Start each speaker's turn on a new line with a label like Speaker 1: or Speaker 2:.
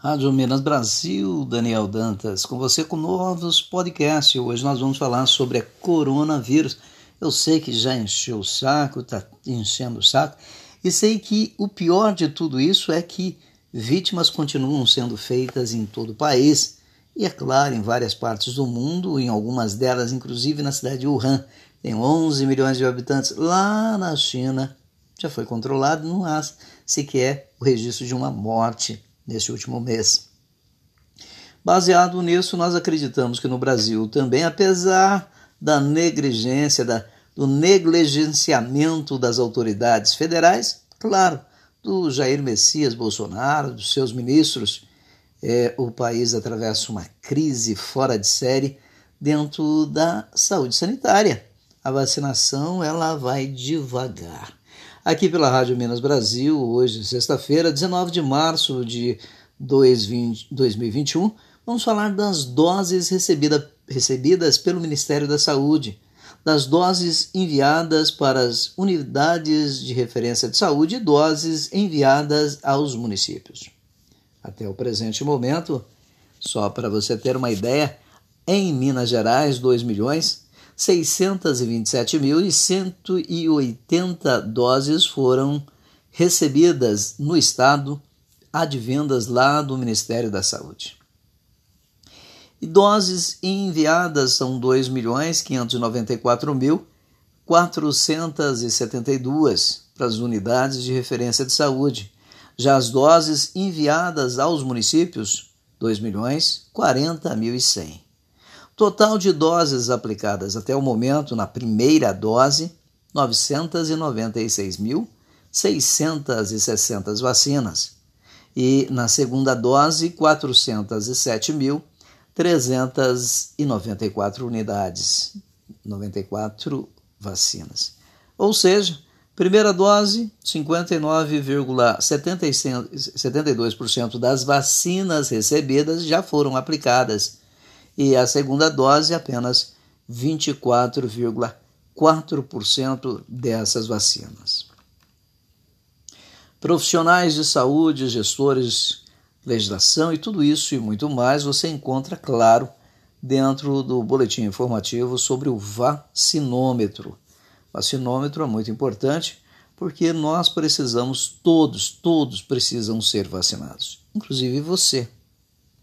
Speaker 1: Rádio Minas Brasil, Daniel Dantas, com você com novos podcasts. Hoje nós vamos falar sobre a coronavírus. Eu sei que já encheu o saco, está enchendo o saco, e sei que o pior de tudo isso é que vítimas continuam sendo feitas em todo o país, e é claro, em várias partes do mundo, em algumas delas, inclusive na cidade de Wuhan, tem 11 milhões de habitantes. Lá na China já foi controlado, não há sequer o registro de uma morte neste último mês. Baseado nisso, nós acreditamos que no Brasil também, apesar da negligência, da, do negligenciamento das autoridades federais, claro, do Jair Messias Bolsonaro, dos seus ministros, é, o país atravessa uma crise fora de série dentro da saúde sanitária. A vacinação ela vai devagar aqui pela Rádio Minas Brasil, hoje, sexta-feira, 19 de março de 2021. Vamos falar das doses recebida, recebidas pelo Ministério da Saúde, das doses enviadas para as unidades de referência de saúde e doses enviadas aos municípios. Até o presente momento, só para você ter uma ideia, em Minas Gerais, 2 milhões 627.180 doses foram recebidas no estado, advindas lá do Ministério da Saúde. E doses enviadas são 2.594.472 para as unidades de referência de saúde. Já as doses enviadas aos municípios, 2.040.100. Total de doses aplicadas até o momento na primeira dose, 996.660 vacinas. E na segunda dose, 407.394 unidades, 94 vacinas. Ou seja, primeira dose, 59,72% das vacinas recebidas já foram aplicadas e a segunda dose apenas 24,4% dessas vacinas. Profissionais de saúde, gestores, legislação e tudo isso e muito mais você encontra, claro, dentro do boletim informativo sobre o vacinômetro. Vacinômetro é muito importante porque nós precisamos, todos, todos precisam ser vacinados, inclusive você.